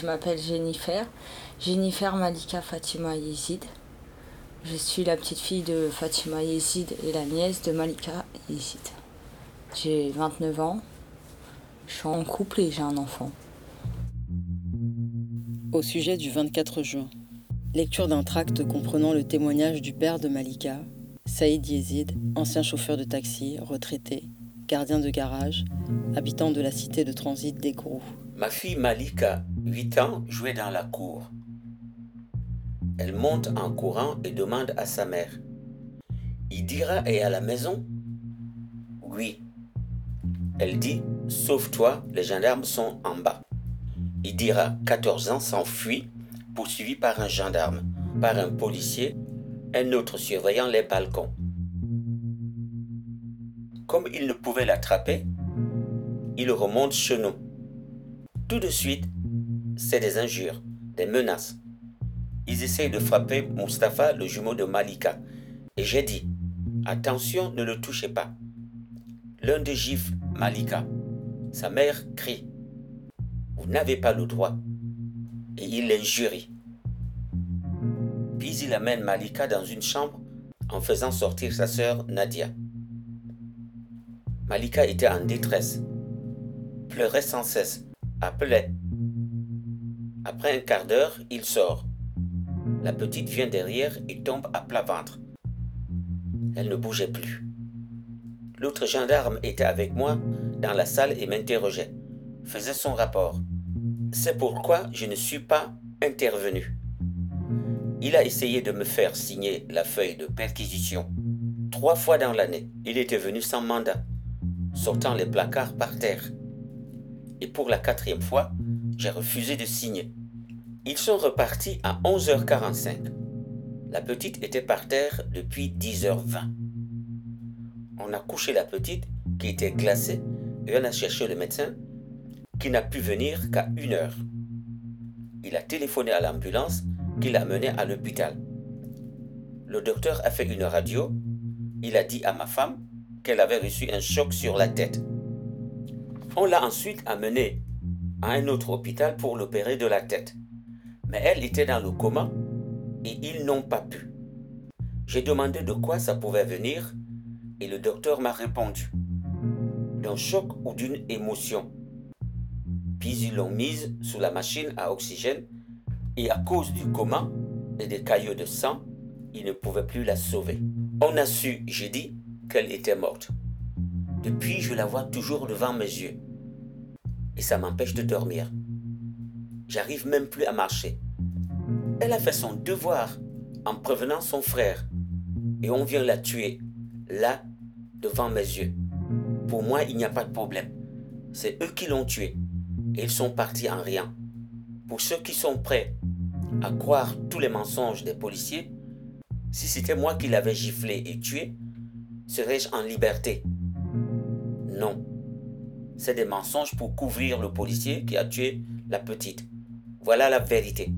Je m'appelle Jennifer. Jennifer Malika Fatima Yezid. Je suis la petite fille de Fatima Yezid et la nièce de Malika Yezid. J'ai 29 ans. Je suis en couple et j'ai un enfant. Au sujet du 24 juin, lecture d'un tract comprenant le témoignage du père de Malika, Saïd Yezid, ancien chauffeur de taxi, retraité, gardien de garage, habitant de la cité de transit d'Egrou. Ma fille Malika, 8 ans, jouait dans la cour. Elle monte en courant et demande à sa mère Idira est à la maison? Oui. Elle dit Sauve-toi, les gendarmes sont en bas. Idira, 14 ans, s'enfuit, poursuivi par un gendarme, par un policier, un autre surveillant les balcons. Comme il ne pouvait l'attraper, il remonte chez nous. Tout de suite, c'est des injures, des menaces. Ils essayent de frapper Mustapha, le jumeau de Malika. Et j'ai dit, attention, ne le touchez pas. L'un des gifles Malika. Sa mère crie, vous n'avez pas le droit. Et il l'injurie. Puis il amène Malika dans une chambre en faisant sortir sa sœur Nadia. Malika était en détresse, pleurait sans cesse, appelait. Après un quart d'heure, il sort. La petite vient derrière et tombe à plat ventre. Elle ne bougeait plus. L'autre gendarme était avec moi dans la salle et m'interrogeait, faisait son rapport. C'est pourquoi je ne suis pas intervenu. Il a essayé de me faire signer la feuille de perquisition. Trois fois dans l'année, il était venu sans mandat, sortant les placards par terre. Et pour la quatrième fois, j'ai refusé de signer. Ils sont repartis à 11h45. La petite était par terre depuis 10h20. On a couché la petite qui était glacée et on a cherché le médecin qui n'a pu venir qu'à une heure. Il a téléphoné à l'ambulance qui l'a mené à l'hôpital. Le docteur a fait une radio. Il a dit à ma femme qu'elle avait reçu un choc sur la tête. On l'a ensuite amenée à un autre hôpital pour l'opérer de la tête mais elle était dans le coma et ils n'ont pas pu. J'ai demandé de quoi ça pouvait venir et le docteur m'a répondu d'un choc ou d'une émotion. Puis ils l'ont mise sous la machine à oxygène et à cause du coma et des caillots de sang, ils ne pouvaient plus la sauver. On a su, j'ai dit, qu'elle était morte. Depuis, je la vois toujours devant mes yeux. Et ça m'empêche de dormir. J'arrive même plus à marcher. Elle a fait son devoir en prévenant son frère. Et on vient la tuer, là, devant mes yeux. Pour moi, il n'y a pas de problème. C'est eux qui l'ont tué. Et ils sont partis en rien. Pour ceux qui sont prêts à croire tous les mensonges des policiers, si c'était moi qui l'avais giflé et tué, serais-je en liberté? Non. C'est des mensonges pour couvrir le policier qui a tué la petite. Voilà la vérité.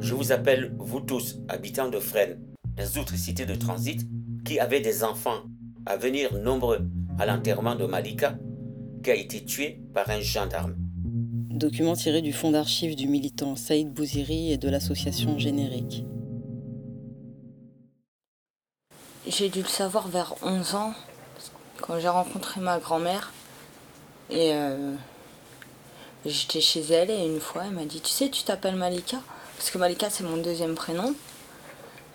Je vous appelle, vous tous, habitants de Fresnes, des autres cités de transit, qui avaient des enfants à venir nombreux à l'enterrement de Malika, qui a été tué par un gendarme. Document tiré du fonds d'archives du militant Saïd Bouziri et de l'association Générique. J'ai dû le savoir vers 11 ans, quand j'ai rencontré ma grand-mère. Et euh, J'étais chez elle et une fois, elle m'a dit Tu sais, tu t'appelles Malika? Parce que Malika, c'est mon deuxième prénom.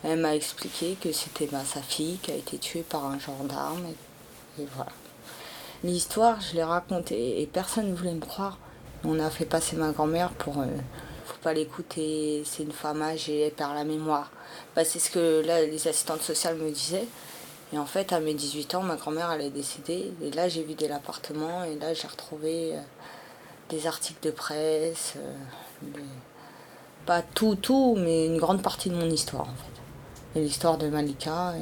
Elle m'a expliqué que c'était bah, sa fille qui a été tuée par un gendarme. Et, voilà. L'histoire, je l'ai racontée et personne ne voulait me croire. On a fait passer ma grand-mère pour. Euh, faut pas l'écouter, c'est une femme âgée, elle perd la mémoire. Bah, c'est ce que là, les assistantes sociales me disaient. Et en fait, à mes 18 ans, ma grand-mère, elle est décédée. Et là, j'ai vidé l'appartement et là, j'ai retrouvé. Euh, des articles de presse, euh, pas tout, tout, mais une grande partie de mon histoire en fait. Et l'histoire de Malika.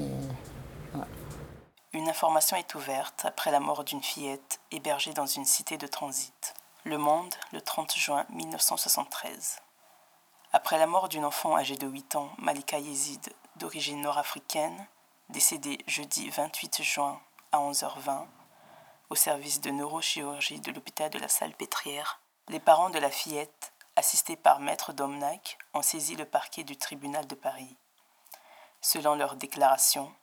Une information est ouverte après la mort d'une fillette hébergée dans une cité de transit. Le Monde, le 30 juin 1973. Après la mort d'une enfant âgée de 8 ans, Malika Yezid, d'origine nord-africaine, décédée jeudi 28 juin à 11h20, au service de neurochirurgie de l'hôpital de la Salpêtrière, les parents de la fillette assistés par Maître Domnac, ont saisi le parquet du tribunal de Paris. Selon leur déclaration,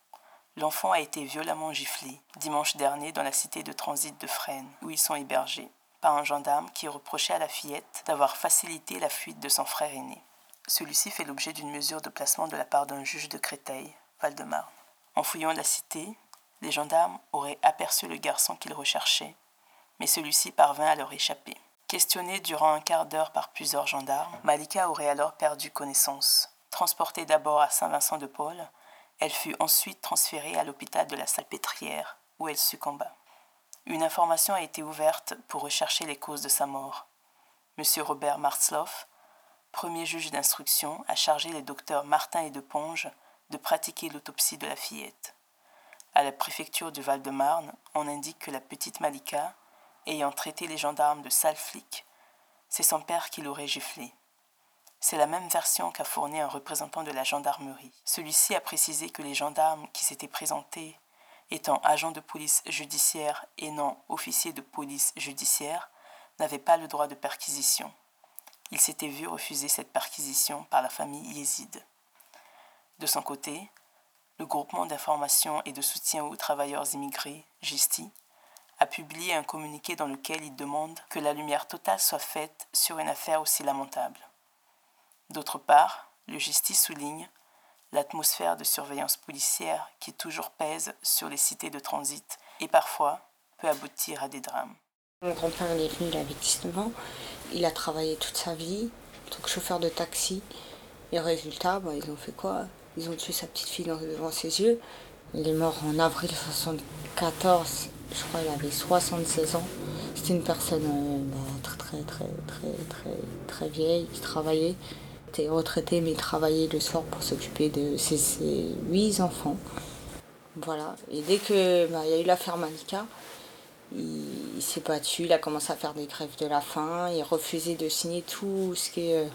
l'enfant a été violemment giflé dimanche dernier dans la cité de transit de Fresnes, où ils sont hébergés, par un gendarme qui reprochait à la fillette d'avoir facilité la fuite de son frère aîné. Celui-ci fait l'objet d'une mesure de placement de la part d'un juge de Créteil, Val-de-Marne. En fouillant la cité, les gendarmes auraient aperçu le garçon qu'ils recherchaient, mais celui-ci parvint à leur échapper. Questionnée durant un quart d'heure par plusieurs gendarmes, Malika aurait alors perdu connaissance. Transportée d'abord à Saint-Vincent-de-Paul, elle fut ensuite transférée à l'hôpital de la Salpêtrière, où elle succomba. Une information a été ouverte pour rechercher les causes de sa mort. M. Robert Marsloff, premier juge d'instruction, a chargé les docteurs Martin et Deponge de pratiquer l'autopsie de la fillette. À la préfecture du Val-de-Marne, on indique que la petite Malika, ayant traité les gendarmes de sales flics, c'est son père qui l'aurait giflé. C'est la même version qu'a fournie un représentant de la gendarmerie. Celui-ci a précisé que les gendarmes qui s'étaient présentés, étant agents de police judiciaire et non officiers de police judiciaire, n'avaient pas le droit de perquisition. Il s'était vu refuser cette perquisition par la famille Yézid. De son côté, le groupement d'information et de soutien aux travailleurs immigrés, GISTI, a publié un communiqué dans lequel il demande que la lumière totale soit faite sur une affaire aussi lamentable. D'autre part, le GISTI souligne l'atmosphère de surveillance policière qui toujours pèse sur les cités de transit et parfois peut aboutir à des drames. Mon grand-père est venu, il avait 19 ans. Il a travaillé toute sa vie en tant que chauffeur de taxi. Et résultat, bah, ils ont fait quoi? Ils ont tué sa petite fille devant ses yeux. Il est mort en avril 1974. Je crois qu'il avait 76 ans. C'était une personne euh, bah, très, très, très, très, très, très vieille qui travaillait. Il était retraité, mais il travaillait le soir pour s'occuper de ses, huit enfants. Voilà. Et dès que bah, il y a eu l'affaire Malika, il, s'est battu, il a commencé à faire des grèves de la faim, il refusait de signer tout ce qui est euh,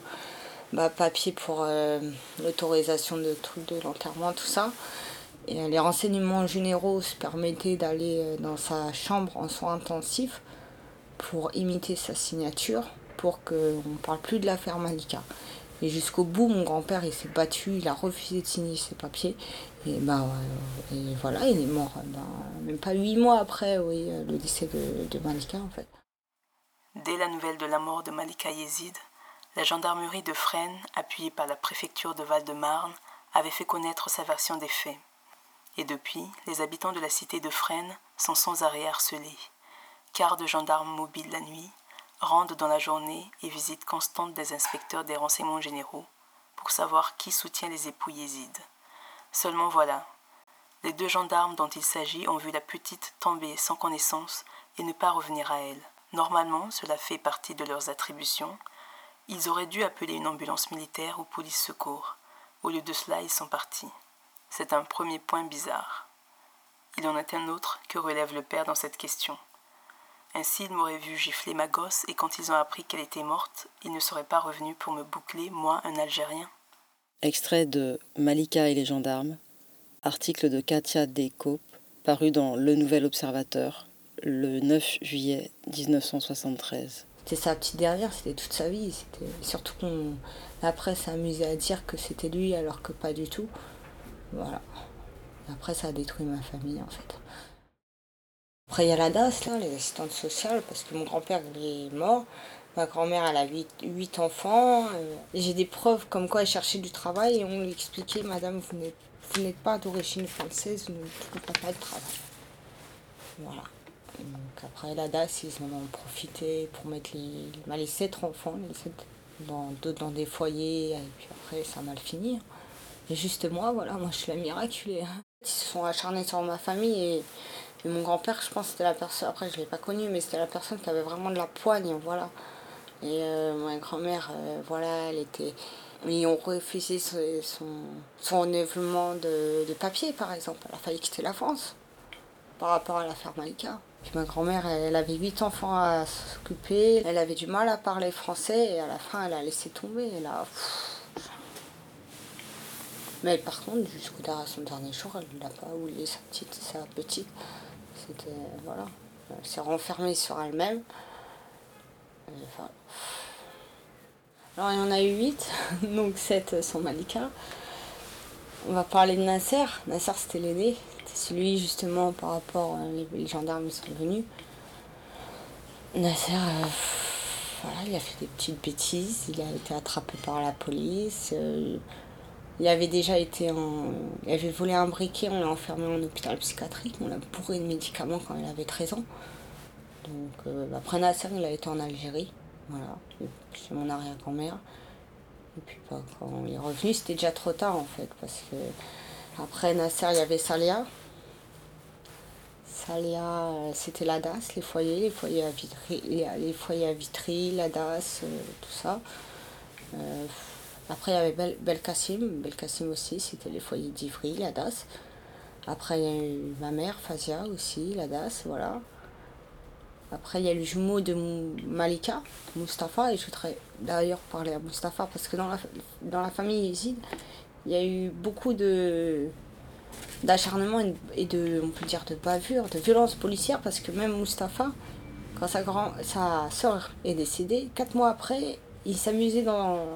bah, papier pour euh, l'autorisation de trucs de l'enterrement, tout ça. Et euh, les renseignements généraux se permettaient d'aller dans sa chambre en soins intensifs pour imiter sa signature pour qu'on ne parle plus de l'affaire Malika. Et jusqu'au bout, mon grand-père, il s'est battu, il a refusé de signer ses papiers. Et, ben, et voilà, il est mort ben, même pas huit mois après oui, le décès de, de, Malika, en fait. Dès la nouvelle de la mort de Malika Yezid, la gendarmerie de Fresnes, appuyée par la préfecture de Val-de-Marne, avait fait connaître sa version des faits. Et depuis, les habitants de la cité de Fresnes sont sans arrêt harcelés. Quart de gendarmes mobiles la nuit, rendent dans la journée et visites constantes des inspecteurs des renseignements généraux pour savoir qui soutient les époux yézides. Seulement voilà, les deux gendarmes dont il s'agit ont vu la petite tomber sans connaissance et ne pas revenir à elle. Normalement, cela fait partie de leurs attributions. Ils auraient dû appeler une ambulance militaire ou police secours. Au lieu de cela, ils sont partis. C'est un premier point bizarre. Il en est un autre que relève le père dans cette question. Ainsi, ils m'auraient vu gifler ma gosse et quand ils ont appris qu'elle était morte, ils ne seraient pas revenus pour me boucler, moi, un Algérien. Extrait de Malika et les gendarmes, article de Katia Dekop, paru dans Le Nouvel Observateur le 9 juillet 1973. C'était sa petite dernière, c'était toute sa vie. C'était surtout qu'on la presse s'amusait à dire que c'était lui alors que pas du tout. Voilà. Après, ça a détruit ma famille en fait. Après, il y a la DAS, là, les assistantes sociales, parce que mon grand-père, est mort. Ma grand-mère, elle a 8, enfants. Euh, j'ai des preuves comme quoi elle cherchait du travail et on lui expliquait, madame, vous n'êtes pas d'origine française, vous ne pouvez pas de travail. Voilà. Donc après, la DAS, ils en ont profité pour mettre les, les 7 enfants, les 7, dans, dans des foyers, et puis après, ça mal fini. Et juste moi, voilà, moi, je suis la miraculée. Ils se sont acharnés sur ma famille et mon grand-père, je pense, c'était la personne, après je ne l'ai pas connu, mais c'était la personne qui avait vraiment de la poigne, voilà. Et euh, ma grand-mère, euh, voilà, elle était... Ils ont refusé son, son enlèvement de, de, papier, par exemple. Elle a failli quitter la France par rapport à l'affaire Malika. Ma grand-mère, elle, avait huit enfants à s'occuper. Elle avait du mal à parler français et à la fin, elle a laissé tomber. Elle a... Mais par contre, jusqu'au son dernier jour, elle n'a pas oublié sa petite, sa petite. C'était. Voilà. Elle s'est renfermée sur elle-même. Alors il y en a eu 8, donc 7 sont Malika. On va parler de Nasser. Nasser c'était l'aîné. C'était celui justement par rapport, les, les gendarmes sont venus. Nasser, euh, voilà, il a fait des petites bêtises, il a été attrapé par la police. euh, il avait déjà été en. Il avait volé un briquet, on l'a enfermé en hôpital psychiatrique, on l'a bourré de médicaments quand il avait 13 ans. Donc euh, après Nasser, il a été en Algérie. Voilà, chez mon arrière-grand-mère. Et puis quand il est revenu, c'était déjà trop tard en fait, parce que après Nasser, il y avait Salia. Salia, euh, c'était la DAS, les foyers, les foyers à Vitry, les, foyers la DAS, euh, tout ça. Euh, après, il y avait Bel, Belkacem, Belkacem aussi, c'était les foyers d'Ivry, la DAS. Après, il y a eu ma mère, Fazia aussi, la DAS, voilà. Après, il y a le jumeau de Malika, Mustapha, et je voudrais d'ailleurs parler à Mustapha parce que dans la, famille Yezid, il y a eu beaucoup de d'acharnement et de- on peut dire, de bavure, de violence policière parce que même Mustapha, quand sa, grand, sa soeur est décédée, quatre mois après, il s'amusait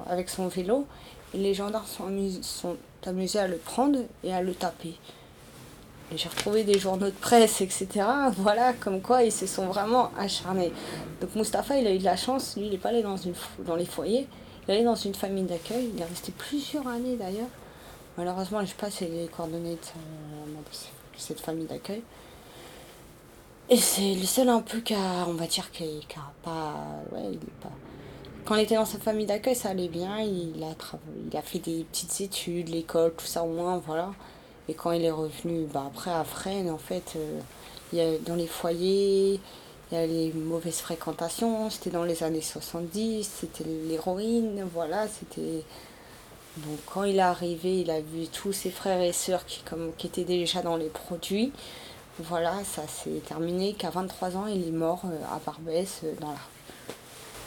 avec son vélo et les gendarmes sont amusés à le prendre et à le taper. J'ai retrouvé des journaux de presse, etc. Voilà, comme quoi ils se sont vraiment acharnés. Donc Mustapha, il a eu de la chance, lui, il n'est pas allé dans, une, dans les foyers, il est allé dans une famille d'accueil, il est resté plusieurs années d'ailleurs. Malheureusement, je sais pas si les coordonnées de, cette famille d'accueil. Et c'est le seul un peu qui a, on va dire, qui qui a pas, ouais, il est pas. Quand il était dans sa famille d'accueil, ça allait bien. Il a, il a fait des petites études, l'école, tout ça au moins, voilà. Et quand il est revenu, bah après à Fresnes, en fait, euh, y a, dans les foyers, il y a les mauvaises fréquentations. C'était dans les années 70, c'était l'héroïne, voilà, c'était. Quand il est arrivé, il a vu tous ses frères et sœurs qui, comme, qui étaient déjà dans les produits. Voilà, ça s'est terminé qu'à 23 ans, il est mort euh, à Barbès, euh, dans la.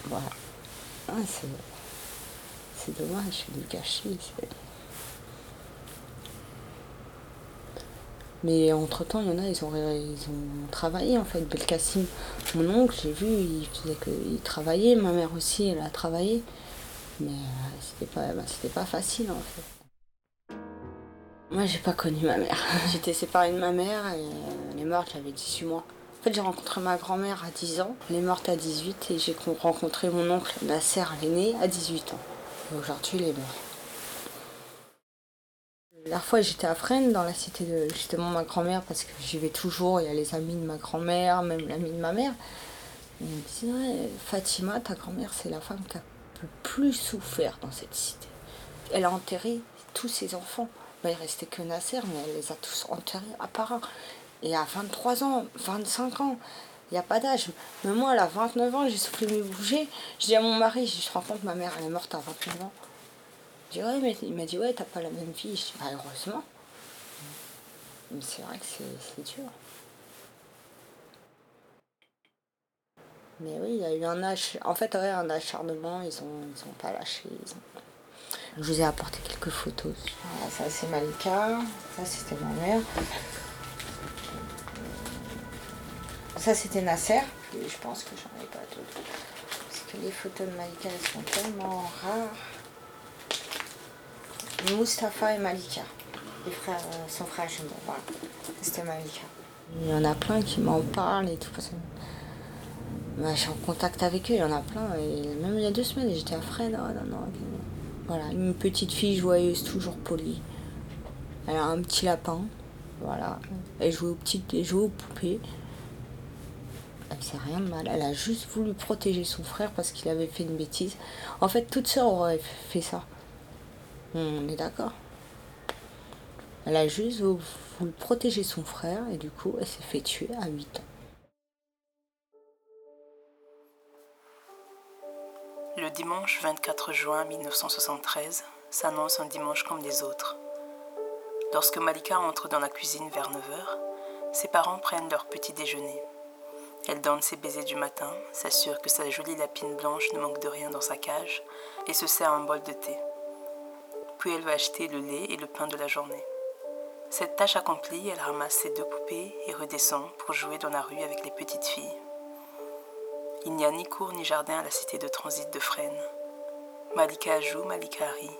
Voilà. Ah, c'est, c'est dommage, c'est du gâchis. Mais entre-temps, il y en a, ils ont, ils ont travaillé en fait. Belkacem, mon oncle, j'ai vu, il faisait que, il travaillait. Ma mère aussi, elle a travaillé. Mais euh, c'était pas, bah, pas facile en fait. Moi, j'ai pas connu ma mère. J'étais séparée de ma mère et elle est morte, j'avais 18 mois. En fait, j'ai rencontré ma grand-mère à 10 ans. Elle est morte à 18 et j'ai con- rencontré mon oncle, Nasser, l'aîné, à 18 ans. Et aujourd'hui, il est mort. La fois, j'étais à Fresnes, dans la cité de justement ma grand-mère, parce que j'y vais toujours. Il y a les amis de ma grand-mère, même l'ami de ma mère. Me Fatima, ta grand-mère, c'est la femme qui a le plus souffert dans cette cité. Elle a enterré tous ses enfants. Ben, il restait que Nasser, mais elle les a tous enterrés à part un. Et à 23 ans, 25 ans, il n'y a pas d'âge. Mais moi, à 29 ans, j'ai soufflé mes bouger. Je dis à mon mari, je te rends compte, ma mère, elle est morte à 29 ans. Dis, ouais, mais il m'a dit, ouais, t'as pas la même vie. Je bah, heureusement. Mais c'est vrai que c'est dur. Mais oui, il y a eu un ach... En fait, ouais, un acharnement, ils ont, ils ont pas lâché. Je vous ai apporté quelques photos. Voilà, ça c'est Malika, ça c'était ma mère. Ça c'était Nasser, je pense que j'en ai pas d'autres. Parce que les photos de Malika, elles sont tellement rares. Mustapha et Malika, les frères, euh, son frère jumeau, voilà. C'était Malika. Il y en a plein qui m'en parlent et tout. Bah, je suis en contact avec eux, il y en a plein. Et même il y a deux semaines, j'étais à Fresnes. oh, non, non. Voilà, une petite fille joyeuse, toujours polie. Elle a un petit lapin. Voilà. Elle joue aux petites, elle joue aux poupées. Elle faisait rien de mal. Elle a juste voulu protéger son frère parce qu'il avait fait une bêtise. En fait, toute sœur aurait fait ça. On est d'accord. Elle a juste voulu protéger son frère et du coup, elle s'est fait tuer à 8 ans. Le dimanche 24 juin 1973 s'annonce un dimanche comme les autres. Lorsque Malika entre dans la cuisine vers 9h, ses parents prennent leur petit déjeuner. Elle donne ses baisers du matin, s'assure que sa jolie lapine blanche ne manque de rien dans sa cage et se sert un bol de thé. Puis elle va acheter le lait et le pain de la journée. Cette tâche accomplie, elle ramasse ses deux poupées et redescend pour jouer dans la rue avec les petites filles. Il n'y a ni cour ni jardin à la cité de transit de Fresnes. Malika joue, Malika rit,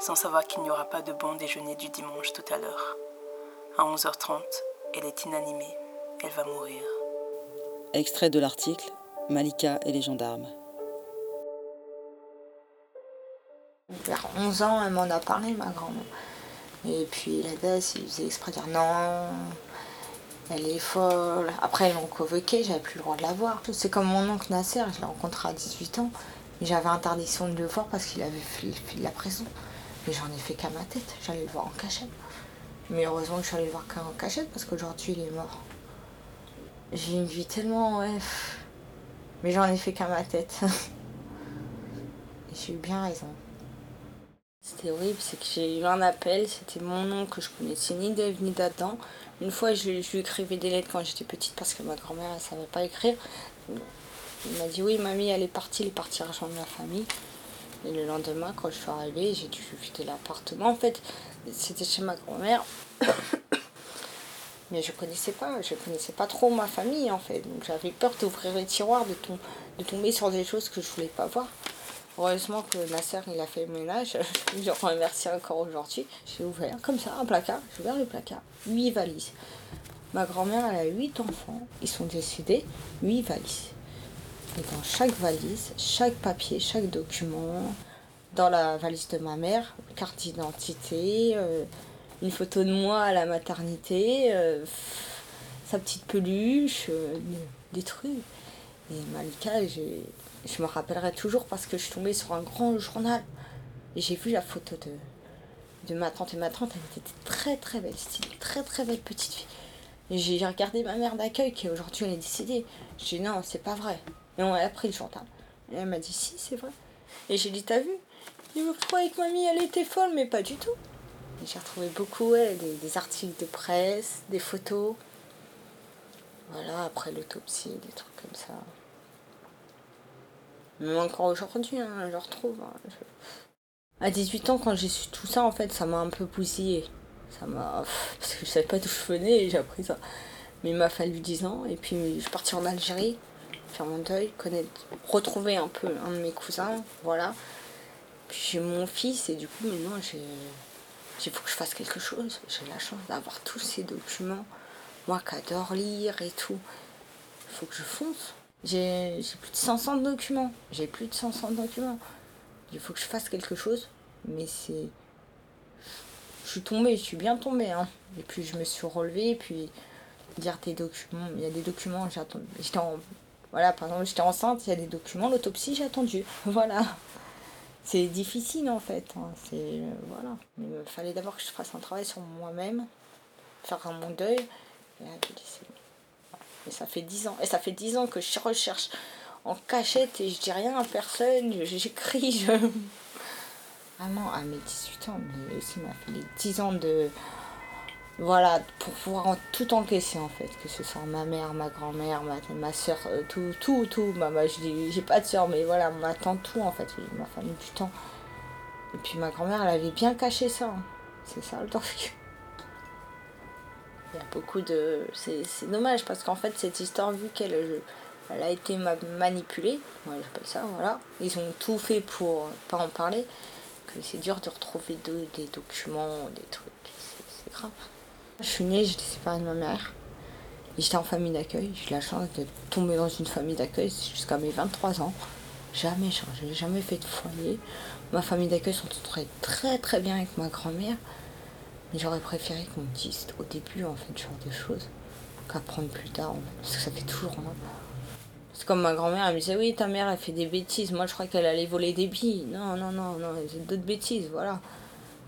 sans savoir qu'il n'y aura pas de bon déjeuner du dimanche tout à l'heure. À 11h30, elle est inanimée. Elle va mourir. Extrait de l'article Malika et les gendarmes. Vers 11 ans, elle m'en a parlé, ma grand-mère. Et puis la DAS, il faisait exprès de dire non, elle est folle. Après, ils l'ont convoqué, j'avais plus le droit de la voir. C'est comme mon oncle Nasser, je l'ai rencontré à 18 ans. J'avais interdiction de le voir parce qu'il avait fait, de la prison. Mais j'en ai fait qu'à ma tête, j'allais le voir en cachette. Mais heureusement que je suis allée le voir qu'en cachette parce qu'aujourd'hui il est mort. J'ai une vie tellement. Ouais. Mais j'en ai fait qu'à ma tête. Et j'ai eu bien raison. C'était horrible, c'est que j'ai eu un appel, c'était mon nom que je connaissais ni d'Ève ni d'Adam. Une fois, je, lui écrivais des lettres quand j'étais petite parce que ma grand-mère, elle savait pas écrire. Il m'a dit oui, mamie, elle est partie, elle est partie rejoindre la famille. Et le lendemain, quand je suis arrivée, j'ai dû quitter l'appartement. En fait, c'était chez ma grand-mère. Mais je connaissais pas, je connaissais pas trop ma famille en fait. Donc j'avais peur d'ouvrir les tiroirs, de, de tomber sur des choses que je voulais pas voir. Heureusement que Nasser il a fait le ménage, je remercie encore aujourd'hui. J'ai ouvert comme ça un placard, j'ai ouvert le placard, huit valises. Ma grand-mère elle a huit enfants, ils sont décédés, huit valises. Et dans chaque valise, chaque papier, chaque document, dans la valise de ma mère, carte d'identité, euh, une photo de moi à la maternité, euh, sa petite peluche, euh, des trucs. Et Malika, j'ai je me rappellerai toujours parce que je suis tombée sur un grand journal et j'ai vu la photo de, de ma tante. Et ma tante, elle était très très belle, c'était une très très belle petite fille. J'ai regardé ma mère d'accueil qui aujourd'hui elle est décédée. J'ai dit non, c'est pas vrai. Et on a pris le journal. Et elle m'a dit si, c'est vrai. Et j'ai dit t'as vu? Il me croyait que mamie elle était folle, mais pas du tout. J'ai retrouvé beaucoup ouais, des, articles de presse, des photos. Voilà, après l'autopsie, des trucs comme ça. Même encore aujourd'hui, hein, je retrouve. Hein, à 18 ans, quand j'ai su tout ça, en fait, ça m'a un peu bousillé. Ça m'a. Parce que je savais pas d'où je venais et j'ai appris ça. Mais il m'a fallu 10 ans. Et puis, je suis partie en Algérie, faire mon deuil, connaître, retrouver un peu un de mes cousins. Voilà. Puis j'ai mon fils et du coup, maintenant, j'ai. Il faut que je fasse quelque chose. J'ai la chance d'avoir tous ces documents. Moi qui adore lire et tout. Il faut que je fonce. J'ai plus de 500 documents. J'ai plus de 500 documents. Il faut que je fasse quelque chose. Mais c'est. Je suis tombée, je suis bien tombée. Hein. Et puis je me suis relevée. Et puis dire des documents. Il y a des documents. J'étais. Voilà, par exemple, j'étais enceinte, il y a des documents, l'autopsie, j'ai attendu. Voilà. C'est difficile en fait. Hein. C'est. Voilà. Il fallait d'abord que je fasse un travail sur moi-même, faire mon deuil. Et là, et ça fait 10 ans. Et ça fait 10 ans que je recherche en cachette et je dis rien à personne. J'écris. Je... Vraiment, à mes 18 ans, mais aussi m'a fait les 10 ans de. Voilà, pour pouvoir tout encaisser en fait. Que ce soit ma mère, ma grand-mère, ma, ma soeur, euh, tout, tout, tout. Bah, bah, j'ai pas de soeur, mais voilà, ma tante, tout en fait. M'a fallu du temps. Et puis ma grand-mère, elle avait bien caché ça. Hein. C'est ça le truc. Il y a beaucoup de. C'est dommage parce qu'en fait, cette histoire, vu qu'elle elle a été manipulée, moi j'appelle ça, voilà, ils ont tout fait pour pas en parler, que c'est dur de retrouver des documents, des trucs, c'est grave. Je suis née, j'étais séparée de ma mère, j'étais en famille d'accueil, j'ai la chance de tomber dans une famille d'accueil jusqu'à mes 23 ans. Jamais changé, jamais fait de foyer. Ma famille d'accueil s'entendait très très bien avec ma grand-mère. J'aurais préféré qu'on me dise au début, en fait, ce genre de choses, qu'apprendre plus tard, parce que ça fait toujours mal. C'est comme ma grand-mère, elle me disait, oui, ta mère, elle fait des bêtises. Moi, je crois qu'elle allait voler des billes. Non, non, non, non, c'est d'autres bêtises, voilà.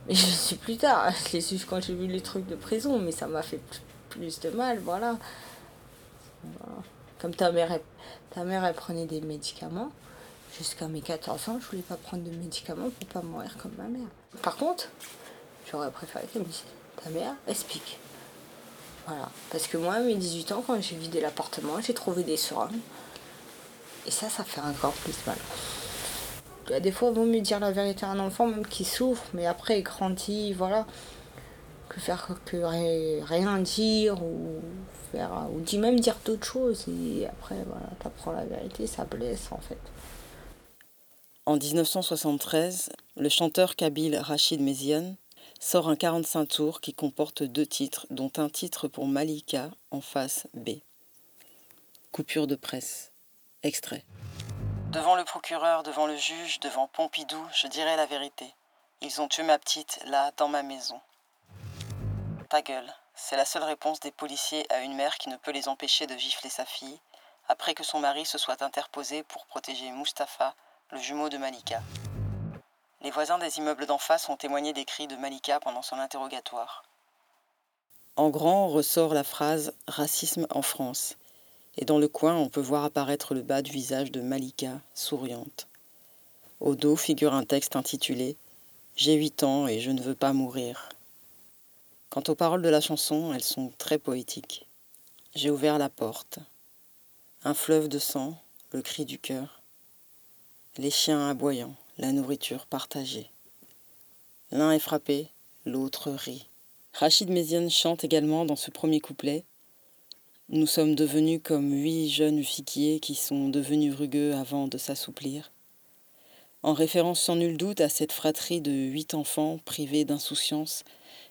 Mais je suis plus tard, je l'ai su quand j'ai vu les trucs de prison, mais ça m'a fait plus de mal, voilà. Comme ta mère, elle, ta mère, elle prenait des médicaments. Jusqu'à mes 14 ans, je voulais pas prendre de médicaments pour pas mourir comme ma mère. Par contre, J'aurais préféré qu'elle me dise Ta mère, explique. Voilà. Parce que moi, à mes 18 ans, quand j'ai vidé l'appartement, j'ai trouvé des seringues. Et ça, ça fait encore plus mal. Des fois, il vaut mieux dire la vérité à un enfant, même qui souffre, mais après, il grandit, voilà. Que faire que rien dire, ou faire, ou même dire d'autres choses. Et après, voilà, t'apprends la vérité, ça blesse, en fait. En 1973, le chanteur kabyle Rachid Mezian sort un 45 tours qui comporte deux titres, dont un titre pour Malika en face B. Coupure de presse. Extrait. Devant le procureur, devant le juge, devant Pompidou, je dirai la vérité. Ils ont tué ma petite, là, dans ma maison. Ta gueule. C'est la seule réponse des policiers à une mère qui ne peut les empêcher de gifler sa fille, après que son mari se soit interposé pour protéger Mustapha, le jumeau de Malika. Les voisins des immeubles d'en face ont témoigné des cris de Malika pendant son interrogatoire. En grand ressort la phrase Racisme en France, et dans le coin on peut voir apparaître le bas du visage de Malika, souriante. Au dos figure un texte intitulé J'ai huit ans et je ne veux pas mourir. Quant aux paroles de la chanson, elles sont très poétiques. J'ai ouvert la porte. Un fleuve de sang, le cri du cœur les chiens aboyant, la nourriture partagée. L'un est frappé, l'autre rit. Rachid Méziane chante également dans ce premier couplet. Nous sommes devenus comme huit jeunes figuiers qui sont devenus rugueux avant de s'assouplir. En référence sans nul doute à cette fratrie de huit enfants privés d'insouciance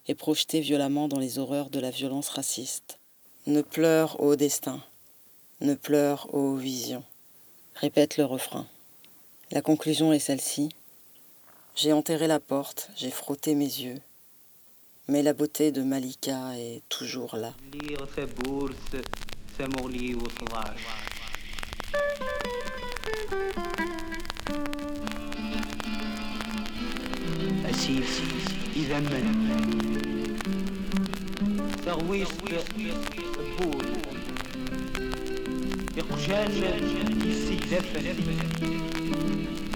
et projetés violemment dans les horreurs de la violence raciste. Ne pleure au destin, ne pleure aux visions, répète le refrain. La conclusion est celle-ci. J'ai enterré la porte, j'ai frotté mes yeux, mais la beauté de Malika est toujours là. يميزات العقول ويتساوي ويتصاصى تتسلسل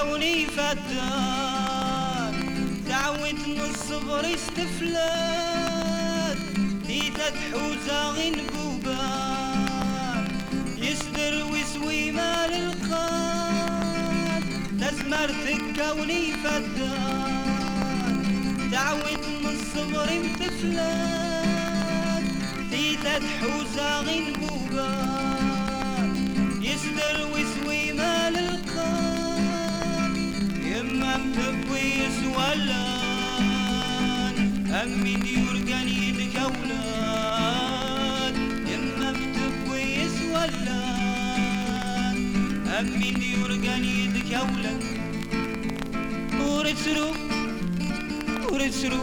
كوني فتان تعودت من الصغر استفلات تيتا تحوزا غين بوبان يسدر ويسوي مال القاد. تزمرتك كوني فتان من الصغر متفلات تيتا تحوزا غين بوبان ولان أمين يرجن يدك أولاد يما بتبويس ولان أمين يرجن يدك أولاد ورتسرو ورتسرو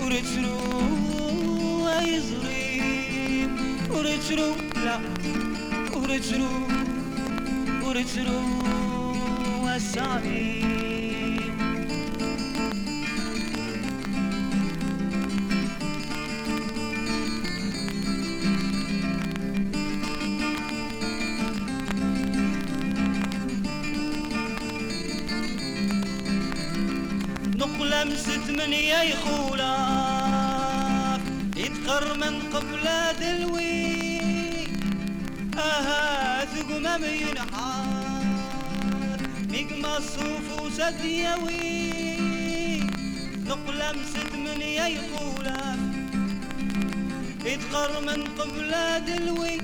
ورتسرو ويزريم ورتسرو لا. ورتسرو ورتسرو وسامي طلق لمسة من يا يخولك يتقر من قبلة دلوي. أها ثقمم ينحار نقمة الصوف وسد يوي. طلق لمسة من يا يخولك يتقر من قبلة دلوي.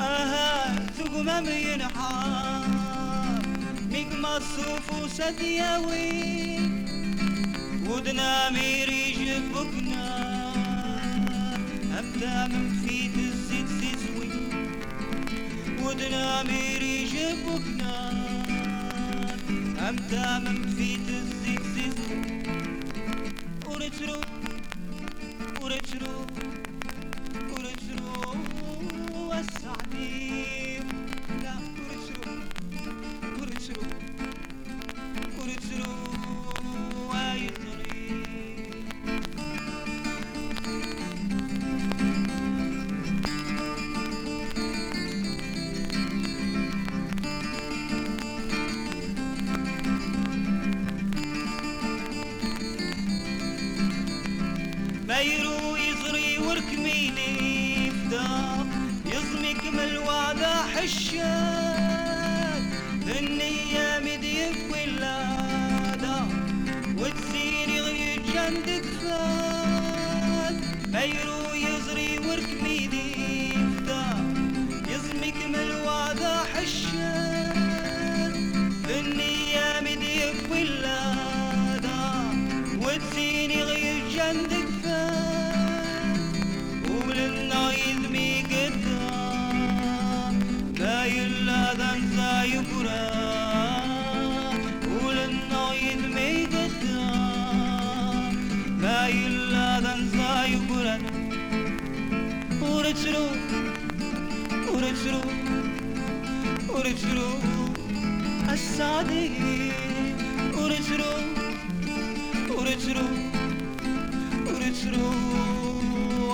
أها ثقمم ينحار الصوف وسدياوي. ودنا ميري جبكنا أبدأ من في الزيت زيزوي ودنا ميري جبكنا أبدأ من في زيزوي ورترو عندك خال ميرو يزري ورك بيدي فدار يزمك من الوعدة حشان ذنية مديك ولا دار. وتسيني غير جندك ورترو السعدي ورترو ورترو ورترو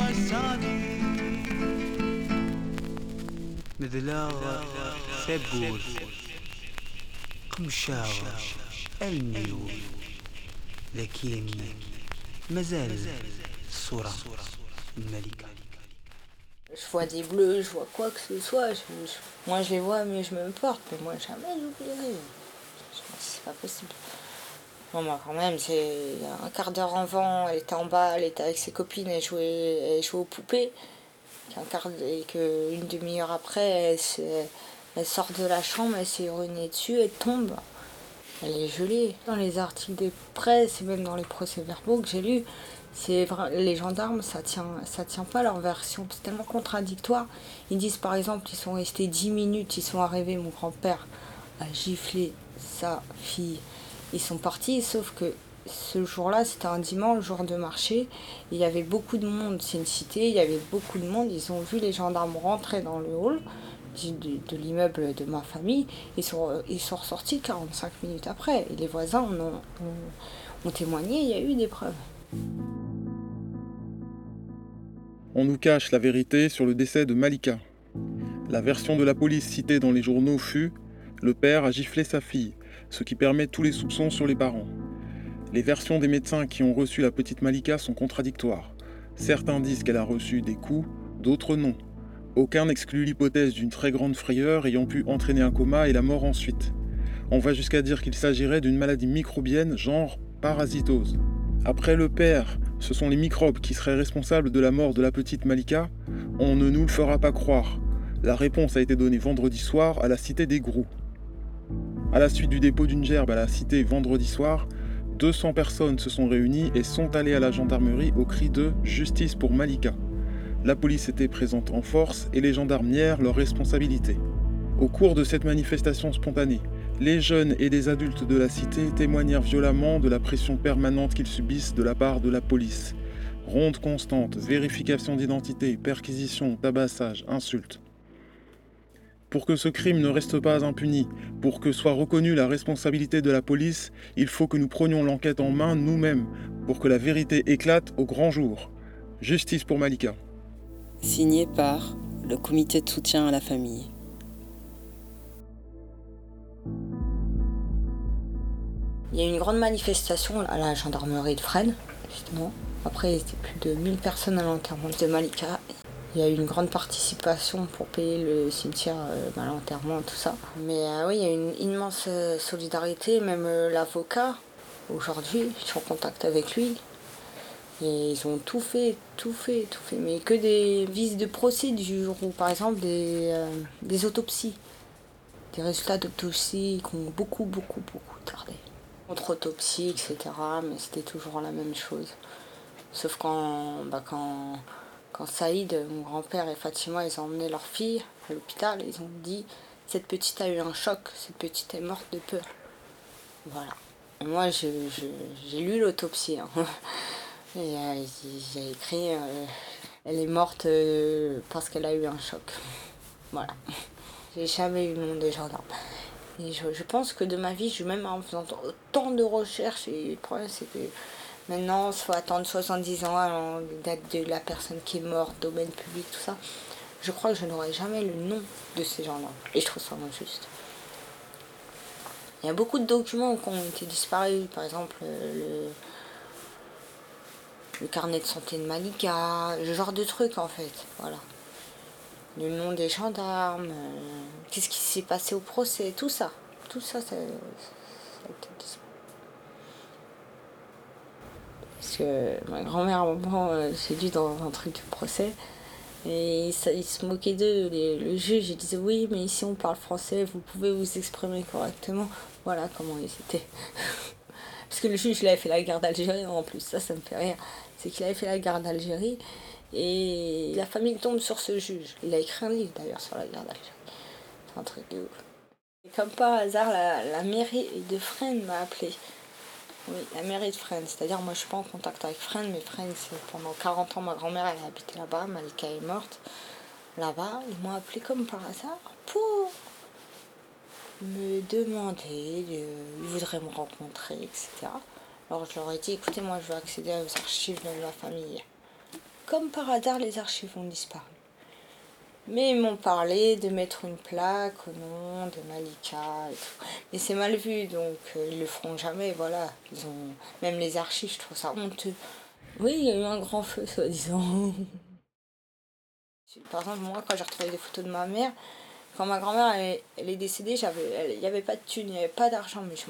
السعدي مذلاغة سبول قمشاغة الميول لكن مازال الصورة الملكة Je vois des bleus, je vois quoi que ce soit. moi, je les vois, mais je me porte. Mais moi, jamais j'oublierai. C'est pas possible. Bon, moi, quand même, c'est un quart d'heure avant, elle était en bas, elle était avec ses copines, elle jouait, elle aux poupées. Qu'un quart d- et qu'une demi-heure après, elle, sort de la chambre, elle s'est ruinée dessus, elle tombe. Elle est gelée. Dans les articles des presse et même dans les procès-verbaux que j'ai lus, c'est les gendarmes, ça tient, ça tient pas leur version. C'est tellement contradictoire. Ils disent par exemple, ils sont restés 10 minutes, ils sont arrivés, mon grand-père a giflé sa fille. Ils sont partis, sauf que ce jour-là, c'était un dimanche, jour de marché. Il y avait beaucoup de monde, c'est une cité, il y avait beaucoup de monde. Ils ont vu les gendarmes rentrer dans le hall de l'immeuble de ma famille. Ils sont, ils sont ressortis 45 minutes après. Et les voisins ont- ont témoigné, il y a eu des preuves. On nous cache la vérité sur le décès de Malika. La version de la police citée dans les journaux fut Le père a giflé sa fille, ce qui permet tous les soupçons sur les parents. Les versions des médecins qui ont reçu la petite Malika sont contradictoires. Certains disent qu'elle a reçu des coups, d'autres non. Aucun n'exclut l'hypothèse d'une très grande frayeur ayant pu entraîner un coma et la mort ensuite. On va jusqu'à dire qu'il s'agirait d'une maladie microbienne genre parasitose. Après le père, ce sont les microbes qui seraient responsables de la mort de la petite Malika On ne nous le fera pas croire. La réponse a été donnée vendredi soir à la cité des Grous. À la suite du dépôt d'une gerbe à la cité vendredi soir, 200 personnes se sont réunies et sont allées à la gendarmerie au cri de Justice pour Malika. La police était présente en force et les gendarmes nièrent leurs responsabilités. Au cours de cette manifestation spontanée, les jeunes et les adultes de la cité témoignèrent violemment de la pression permanente qu'ils subissent de la part de la police. Ronde constante, vérification d'identité, perquisition, tabassage, insultes. Pour que ce crime ne reste pas impuni, pour que soit reconnue la responsabilité de la police, il faut que nous prenions l'enquête en main nous-mêmes, pour que la vérité éclate au grand jour. Justice pour Malika. Signé par le comité de soutien à la famille. Il y a eu une grande manifestation à la gendarmerie de Fresnes, justement. Après, il y était plus de 1000 personnes à l'enterrement de Malika. Il y a eu une grande participation pour payer le cimetière, euh, l'enterrement, tout ça. Mais euh, oui, il y a une immense euh, solidarité. Même euh, l'avocat, aujourd'hui, je suis en contact avec lui. Et ils ont tout fait, tout fait, tout fait. Mais que des vices de procédure ou par exemple des, des autopsies. Des résultats d'autopsie qui ont beaucoup, beaucoup, beaucoup tardé contre-autopsie, etc. Mais c'était toujours la même chose. Sauf quand, bah, quand, quand Saïd, mon grand-père et Fatima, ils ont emmené leur fille à l'hôpital, ils ont dit cette petite a eu un choc, cette petite est morte de peur. Voilà. Et moi, j'ai lu l'autopsie. hein. Et euh, j'ai écrit euh, elle est morte euh, parce qu'elle a eu un choc. Voilà. J'ai jamais eu le nom des gendarmes. Et je, je pense que de ma vie, je même en faisant autant de recherches, et le problème c'est que maintenant, il faut attendre 70 ans à la date de la personne qui est morte, domaine public, tout ça. Je crois que je n'aurai jamais le nom de ces gens-là. Et je trouve ça injuste. Il y a beaucoup de documents qui ont été disparus. Par exemple, euh, le carnet de santé de Malika, ce genre de trucs en fait. Voilà. Le nom des gendarmes, euh, qu'est-ce qui s'est passé au procès, tout ça. Tout ça, ça, Parce que ma grand-mère, à un moment, dit dans un truc de procès. Et ça, il se moquait d'eux, le juge, il disait oui, mais ici on parle français, vous pouvez vous exprimer correctement. Voilà comment ils étaient. Parce que le juge, il avait fait la guerre d'Algérie en plus, ça, ça me fait rire. C'est qu'il avait fait la guerre d'Algérie et la famille tombe sur ce juge. Il a écrit un livre d'ailleurs sur la guerre d'Algérie. Un truc de ouf. Et comme par hasard, la, mairie de Fresnes m'a appelé. Oui, la mairie de Fresnes. C'est-à-dire, moi, je suis pas en contact avec Fresnes, mais Fresnes, pendant 40 ans, ma grand-mère, elle a habité là-bas. Malika est morte là-bas. Ils m'ont appelé comme par hasard pour me demander, ils voudraient me rencontrer, etc. Alors je leur ai dit, écoutez, moi je veux accéder aux archives de ma famille. Comme par hasard, les archives ont disparu. Mais ils m'ont parlé de mettre une plaque au nom de Malika et tout. Mais c'est mal vu, donc euh, ils le feront jamais, voilà. Ils ont... Même les archives, je trouve ça honteux. Oui, il y a eu un grand feu, soi-disant. Par exemple, moi, quand j'ai retrouvé des photos de ma mère, quand ma grand-mère elle, est décédée, il n'y avait pas de thunes, il n'y avait pas d'argent, mais je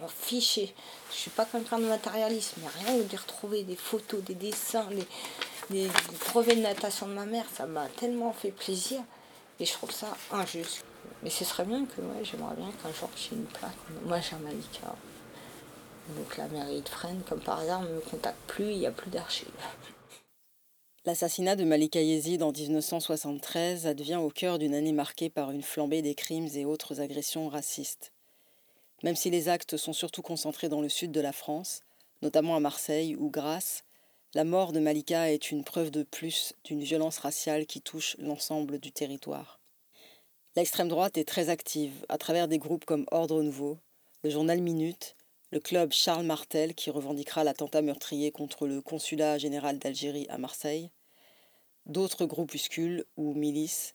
m'en fichais. Je suis pas quelqu'un de matérialiste, mais rien que de retrouver des photos, des dessins, des, brevets de natation de ma mère, ça m'a tellement fait plaisir. Et je trouve ça injuste. Mais ce serait bien que, ouais, j'aimerais bien qu'un jour j'ai une plaque. Moi j'ai un Malika. Donc la mairie de Fresnes, comme par hasard, ne me contacte plus, il n'y a plus d'archives. L'assassinat de Malika Yezid en 1973 advient au cœur d'une année marquée par une flambée des crimes et autres agressions racistes. Même si les actes sont surtout concentrés dans le sud de la France, notamment à Marseille ou Grasse, la mort de Malika est une preuve de plus d'une violence raciale qui touche l'ensemble du territoire. L'extrême droite est très active à travers des groupes comme Ordre Nouveau, le journal Minute, le club Charles Martel qui revendiquera l'attentat meurtrier contre le consulat général d'Algérie à Marseille, d'autres groupuscules ou milices,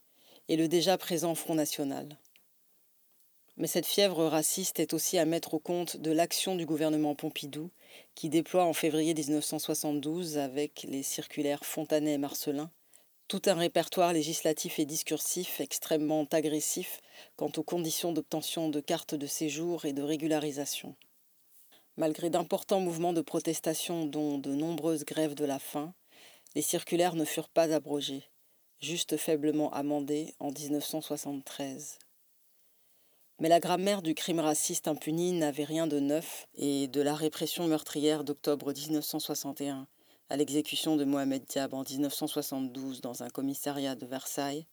et le déjà présent Front National. Mais cette fièvre raciste est aussi à mettre au compte de l'action du gouvernement Pompidou, qui déploie en février 1972, avec les circulaires Fontanet et Marcelin, tout un répertoire législatif et discursif extrêmement agressif quant aux conditions d'obtention de cartes de séjour et de régularisation. Malgré d'importants mouvements de protestation, dont de nombreuses grèves de la faim, les circulaires ne furent pas abrogés, juste faiblement amendés en 1973. Mais la grammaire du crime raciste impuni n'avait rien de neuf et de la répression meurtrière d'octobre 1961 à l'exécution de Mohamed Diab en 1972 dans un commissariat de Versailles,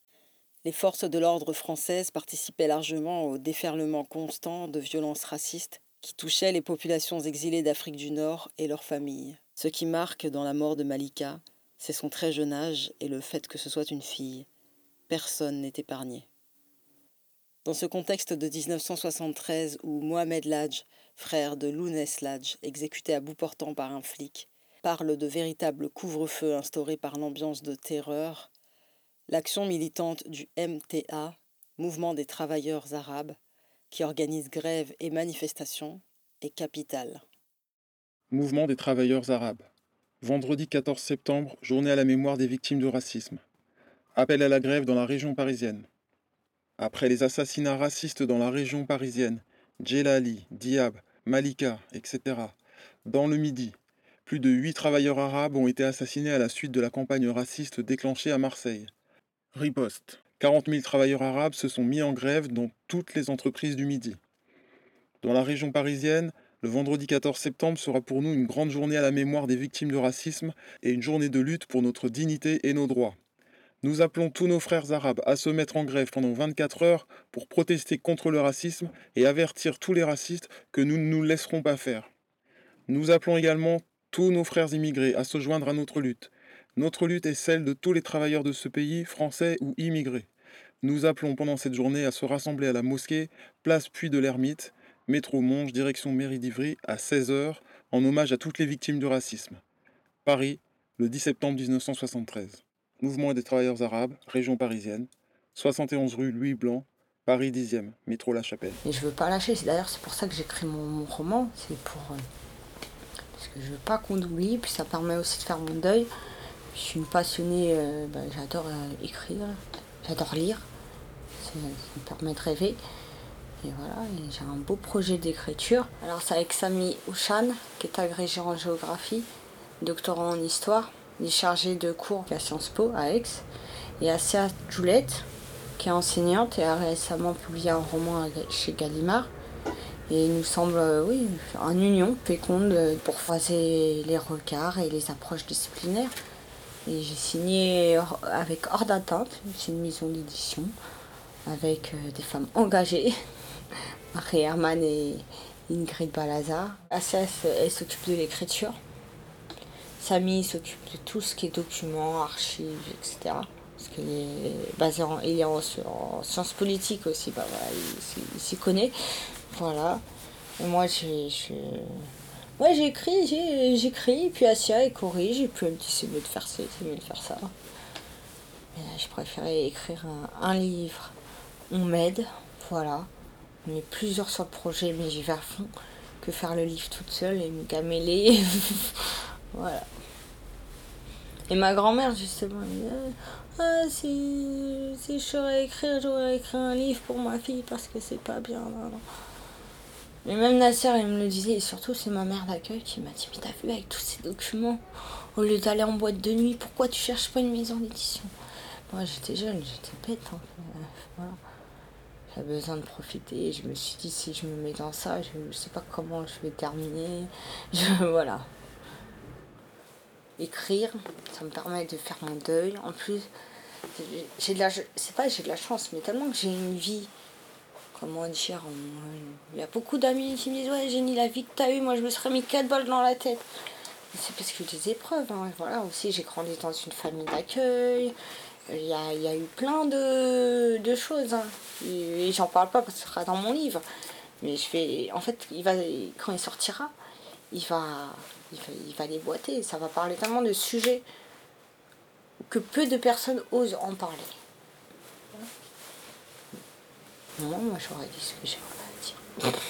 les forces de l'ordre françaises participaient largement au déferlement constant de violences racistes qui touchait les populations exilées d'Afrique du Nord et leurs familles. Ce qui marque dans la mort de Malika, c'est son très jeune âge et le fait que ce soit une fille. Personne n'est épargné. Dans ce contexte de 1973 où Mohamed Ladj, frère de Lounès Ladj, exécuté à bout portant par un flic, parle de véritable couvre-feu instauré par l'ambiance de terreur, l'action militante du MTA, Mouvement des travailleurs arabes, qui organise grèves et manifestations, est capitale. Mouvement des travailleurs arabes. Vendredi 14 septembre, journée à la mémoire des victimes de racisme. Appel à la grève dans la région parisienne. Après les assassinats racistes dans la région parisienne, Djelali, Diab, Malika, etc., dans le Midi, plus de huit travailleurs arabes ont été assassinés à la suite de la campagne raciste déclenchée à Marseille. Riposte. 40 000 travailleurs arabes se sont mis en grève dans toutes les entreprises du Midi. Dans la région parisienne, le vendredi 14 septembre sera pour nous une grande journée à la mémoire des victimes de racisme et une journée de lutte pour notre dignité et nos droits. Nous appelons tous nos frères arabes à se mettre en grève pendant 24 heures pour protester contre le racisme et avertir tous les racistes que nous ne nous laisserons pas faire. Nous appelons également tous nos frères immigrés à se joindre à notre lutte. Notre lutte est celle de tous les travailleurs de ce pays, français ou immigrés. Nous appelons pendant cette journée à se rassembler à la mosquée, place Puy de l'Ermite, métro Monge, direction mairie d'Ivry, à 16h, en hommage à toutes les victimes du racisme. Paris, le 10 septembre 1973. Mouvement des travailleurs arabes, région parisienne, 71 rue Louis Blanc, Paris 10e, métro La Chapelle. Et je veux pas lâcher, d'ailleurs c'est pour ça que j'écris mon, roman, c'est pour... Euh, parce que je veux pas qu'on oublie, puis ça permet aussi de faire mon deuil. Je suis une passionnée, euh, bah, j'adore euh, écrire, j'adore lire, ça, me permet de rêver. Et voilà, j'ai un beau projet d'écriture. Alors c'est avec Samy Ouchan, qui est agrégé en géographie, doctorant en histoire. Il est chargé de cours à Sciences Po à Aix. Et Assia Joulette, qui est enseignante et a récemment publié un roman chez Gallimard. Et il nous semble, euh, oui, une union féconde pour croiser les regards et les approches disciplinaires. Et j'ai signé avec Hors d'atteinte, c'est une maison d'édition, avec euh, des femmes engagées, Marie Herman et Ingrid Balazar. Elle, elle s'occupe de l'écriture. Samy s'occupe de tout ce qui est documents, archives, etc. Parce qu'il est basé en, il est en, en sciences politiques aussi, bah voilà, il, s'y- connaît. Voilà. Et moi, j'ai. Moi, j'écris, j'ai- j'écris, puis Asia, elle corrige, et puis elle me dit c'est mieux de faire ci, c'est mieux de faire ça. Mais là, je préférais écrire un, un livre. On m'aide, voilà. On est plusieurs sur le projet, mais j'y vais à fond. Que faire le livre toute seule et me gameler. voilà. Et ma grand-mère, justement, elle me dit Ah, si, si je saurais écrire, j'aurais écrit un livre pour ma fille parce que c'est pas bien. Mais même Nasser, il me le disait, et surtout, c'est ma mère d'accueil qui m'a dit Mais t'as vu avec tous ces documents, au lieu d'aller en boîte de nuit, pourquoi tu cherches pas une maison d'édition? Moi, j'étais jeune, j'étais bête. hein. Voilà. J'avais besoin de profiter. Et je me suis dit Si je me mets dans ça, je, je sais pas comment je vais terminer. Je, voilà. Écrire, ça me permet de faire mon deuil. En plus, j'ai- de la, c'est pas j'ai de la chance, mais tellement que j'ai une vie comment dire, il y a beaucoup d'amis qui me disent ouais Jenny la vie que t'as eue, moi je me serais mis quatre balles dans la tête. C'est parce que des épreuves, hein. voilà aussi j'ai grandi dans une famille d'accueil, il y a, il y a eu plein de, de choses, hein. et, et j'en parle pas parce que ce sera dans mon livre. Mais je vais, en fait, il va, quand il sortira, il va, il va, il va les boiter, ça va parler tellement de sujets que peu de personnes osent en parler. Non, moi j'aurais dit ce que j'avais à dire.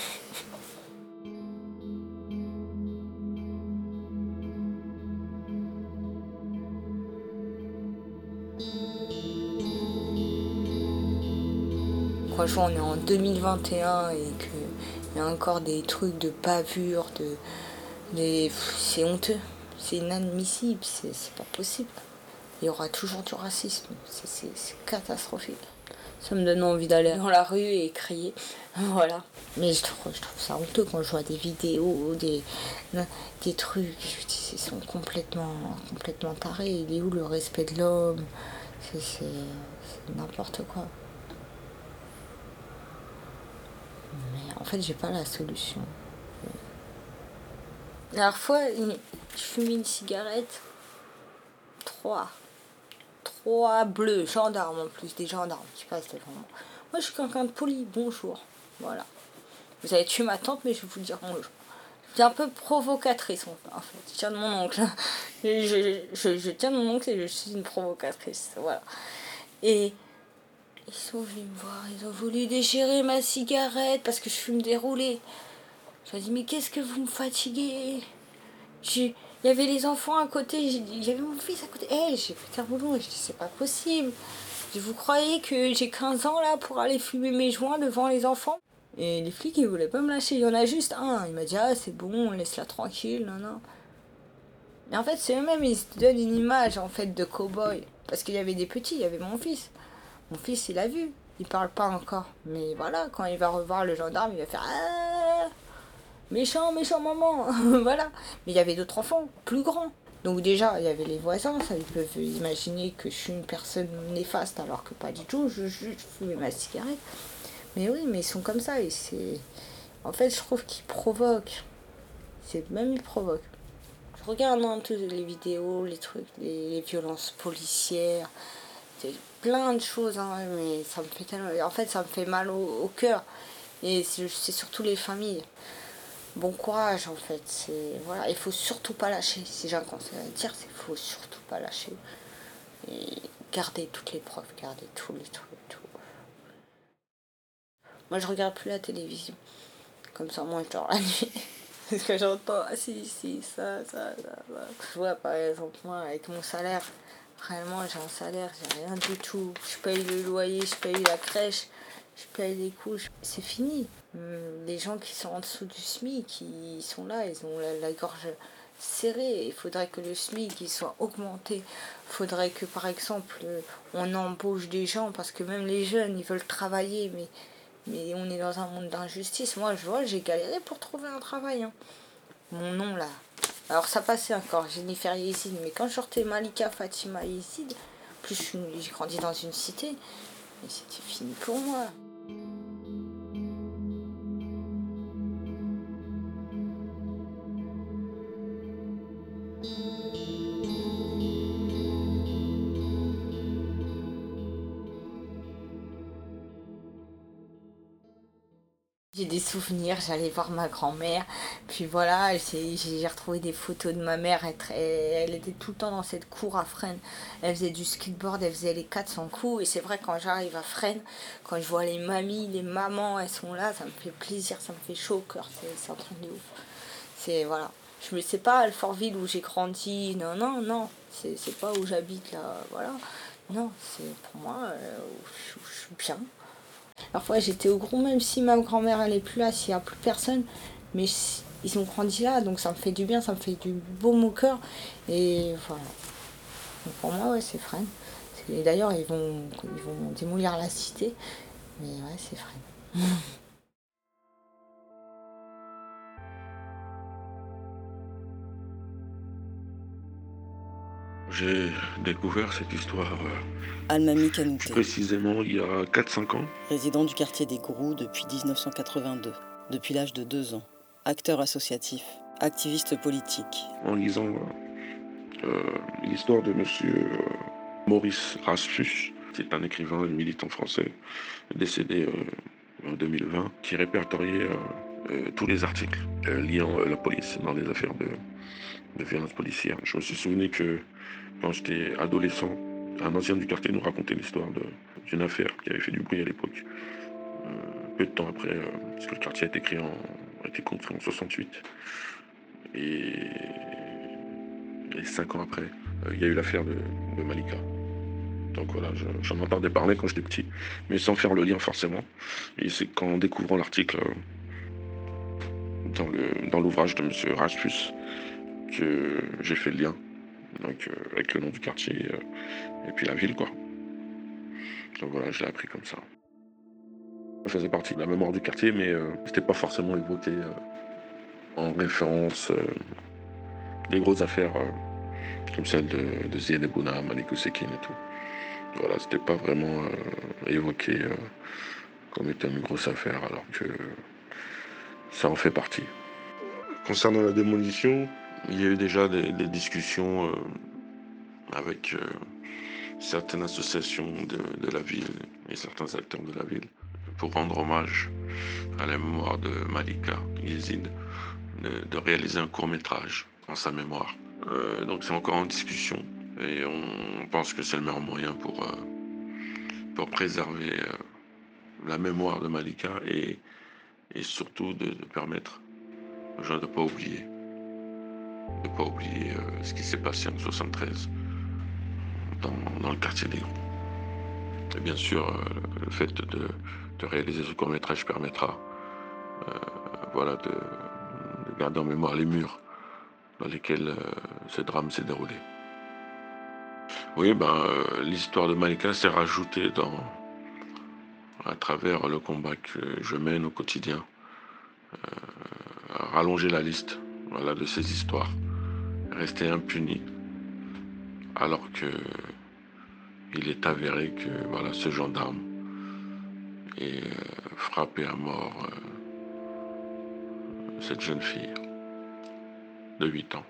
Franchement, on est en 2021 et qu'il y a encore des trucs de pavure, de. Pff, C'est honteux, c'est inadmissible, c'est pas possible. Il y aura toujours du racisme, c'est- catastrophique. Ça me donne envie d'aller dans la rue et crier. Voilà. Mais je trouve, je trouve ça honteux quand je vois des vidéos, des, des trucs. Je dis, ils sont complètement, complètement tarés. Il est où le respect de l'homme? C'est n'importe quoi. Mais en fait, j'ai pas la solution. La dernière fois, je fumais une cigarette. Trois. Trois bleus, gendarmes en plus, des gendarmes qui passent devant moi. Moi, je suis quelqu'un de poli, bonjour. Voilà. Vous avez tué ma tante, mais je vais vous dire bonjour. Je suis un peu provocatrice en fait. Je tiens de mon oncle. Je, je, je- je tiens de mon oncle et je suis une provocatrice. Voilà. Et ils sont venus me voir, ils ont voulu déchirer ma cigarette parce que je fume déroulé. Je leur ai dit, mais qu'est-ce que vous me fatiguez? J'ai- Il y avait les enfants à côté, j'ai avait mon fils à côté. Hé, j'ai pété un boulon je dis, c'est pas possible. Je vous croyez que j'ai 15 ans là pour aller fumer mes joints devant les enfants? Et les flics, ils voulaient pas me lâcher. Il y en a juste un. Il m'a dit, ah, c'est bon, laisse-la tranquille, non, non. Mais en fait, c'est eux-mêmes, ils se donnent une image en fait de cow-boy. Parce qu'il y avait des petits, il y avait mon fils. Mon fils, il a vu. Il parle pas encore. Mais voilà, quand il va revoir le gendarme, il va faire Ah Méchant, méchant maman Voilà. Mais il y avait d'autres enfants, plus grands. Donc déjà, il y avait les voisins, ça, ils peuvent imaginer que je suis une personne néfaste alors que pas du tout, je juste fumais ma cigarette. Mais oui, mais ils sont comme ça et c'est... En fait, je trouve qu'ils provoquent. C'est même ils provoquent. Je regarde un peu les vidéos, les trucs, les, violences policières, c'est plein de choses, hein, mais ça me fait tellement... En fait, ça me fait mal au, cœur. Et c'est surtout les familles. Bon courage, en fait. C'est voilà, il faut surtout pas lâcher. Si j'ai un conseil à dire, c'est faut surtout pas lâcher. Et garder toutes les preuves, garder tous les trucs, tout. Moi, je regarde plus la télévision. Comme ça, moi, je dors la nuit. Parce que j'entends, ah si, si, ça, ça, ça, ça. Je vois, par exemple, moi, avec mon salaire, réellement, j'ai un salaire, j'ai rien du tout. Je paye le loyer, je paye la crèche, je paye les couches. C'est fini. Hum, Les gens qui sont en dessous du SMIC, ils sont là, ils ont la, gorge serrée. Il faudrait que le SMIC soit augmenté. Il faudrait que, par exemple, euh, on embauche des gens, parce que même les jeunes, ils veulent travailler, mais, mais on est dans un monde d'injustice. Moi, je vois, j'ai galéré pour trouver un travail. hein. Mon nom, là. Alors, ça passait encore, Jennifer Yezid, mais quand je sortais Malika Fatima Yezid, plus, j'ai grandi dans une cité, et c'était fini pour moi. Souvenirs, j'allais voir ma grand-mère, puis voilà, j'ai retrouvé des photos de ma mère, elle, était tout le temps dans cette cour à Fresnes, elle faisait du skateboard, elle faisait les 400 coups, et c'est vrai quand j'arrive à Fresnes, quand je vois les mamies, les mamans, elles sont là, ça me fait plaisir, ça me fait chaud au cœur, c'est un truc de ouf. C'est, voilà, je me sais pas Alfortville où j'ai grandi, non, non, non, c'est pas où j'habite là, voilà, non, c'est pour moi, euh, où où je suis bien. Parfois j'étais au gros, même si ma grand-mère elle plus là, s'il n'y a plus personne, mais ils ont grandi là, donc ça me fait du bien, ça me fait du baume au cœur. Et voilà. Donc pour moi, ouais, c'est Fresnes. C'est- D'ailleurs, ils vont, ils vont démolir la cité, mais ouais, c'est Fresnes. J'ai découvert cette histoire euh, Almami Kanouté, précisément il y a 4-5 ans. résident du quartier des Gourous depuis 1982, depuis l'âge de 2 ans. Acteur associatif, activiste politique. en lisant euh, euh, l'histoire de monsieur euh, Maurice Rasmus, qui est un écrivain et militant français décédé euh, en 2020, qui répertoriait tous les articles liant la police dans les affaires de, de violence policière. Je me suis souvenu que quand j'étais adolescent, un ancien du quartier nous racontait l'histoire d'une affaire qui avait fait du bruit à l'époque. Euh, peu de temps après, euh, parce que le quartier a été créé en, été construit en 68. Et, cinq ans après, euh, il y a eu l'affaire de, Malika. Donc voilà, je- j'en entendais parler quand j'étais petit, mais sans faire le lien forcément. Et c'est qu'en découvrant l'article euh, dans le dans l'ouvrage de Monsieur Que j'ai fait le lien euh, avec le nom du quartier euh, et puis la ville quoi. Donc voilà, je l'ai appris comme ça. Ça faisait partie de la mémoire du quartier, mais euh, c'était pas forcément évoqué euh, en référence euh, des grosses affaires euh, comme celle de, de Ziad Ebouna, Malik Oussekine et tout. Voilà, c'était pas vraiment euh, évoqué euh, comme étant une grosse affaire, alors que ça en fait partie. Concernant la démolition, il y a eu déjà des, discussions euh, avec euh, certaines associations de, la ville et certains acteurs de la ville pour rendre hommage à la mémoire de Malika Yezid, de, de réaliser un court métrage en sa mémoire. Euh, donc c'est encore en discussion et on pense que c'est le meilleur moyen pour, pour préserver la mémoire de Malika et, et surtout de, permettre aux gens de ne pas oublier, ne pas oublier euh, ce qui s'est passé en 73 dans, le quartier des Grands. Et bien sûr, euh, le fait de, réaliser ce court métrage permettra euh, voilà, de, de garder en mémoire les murs dans lesquels ce drame s'est déroulé. Oui, ben, l'histoire de Malika s'est rajoutée dans, à travers le combat que je mène au quotidien, rallonger la liste voilà, de ces histoires, rester impuni, alors que il est avéré que voilà, ce gendarme est euh, frappé à mort euh, cette jeune fille de 8 ans.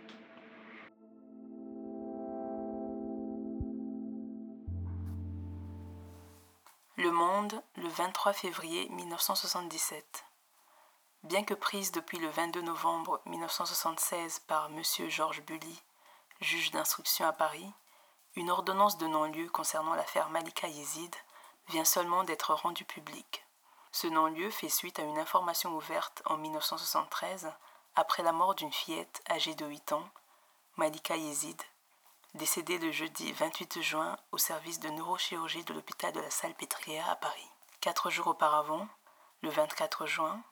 Le Monde, le 23 février 1977. Bien que prise depuis le 22 novembre 1976 par M. Georges Bully, juge d'instruction à Paris, une ordonnance de non-lieu concernant l'affaire Malika Yezid vient seulement d'être rendue publique. Ce non-lieu fait suite à une information ouverte en 1973 après la mort d'une fillette âgée de 8 ans, Malika Yezid, décédée le jeudi 28 juin au service de neurochirurgie de l'hôpital de la Salpêtrière à Paris. Quatre jours auparavant, le 24 juin,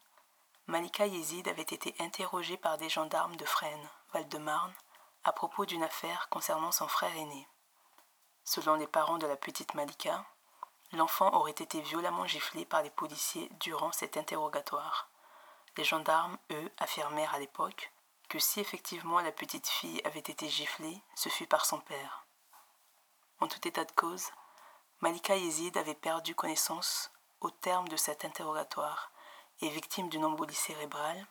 Malika Yezid avait été interrogée par des gendarmes de Fresnes, Val-de-Marne, à propos d'une affaire concernant son frère aîné. Selon les parents de la petite Malika, l'enfant aurait été violemment giflé par les policiers durant cet interrogatoire. Les gendarmes, eux, affirmèrent à l'époque que si effectivement la petite fille avait été giflée, ce fut par son père. En tout état de cause, Malika Yezid avait perdu connaissance au terme de cet interrogatoire et victime d'une embolie cérébrale,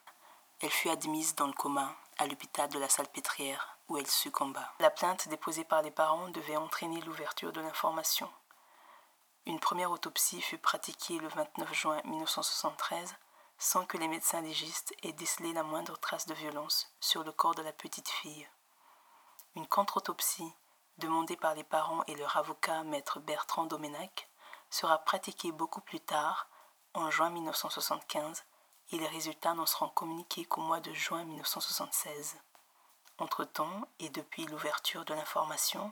elle fut admise dans le coma à l'hôpital de la Salpêtrière où elle succomba. La plainte déposée par les parents devait entraîner l'ouverture de l'information. Une première autopsie fut pratiquée le 29 juin 1973 sans que les médecins légistes aient décelé la moindre trace de violence sur le corps de la petite fille. Une contre-autopsie, demandée par les parents et leur avocat, maître Bertrand Domenac, sera pratiquée beaucoup plus tard, en juin 1975, et les résultats n'en seront communiqués qu'au mois de juin 1976. Entre-temps, et depuis l'ouverture de l'information,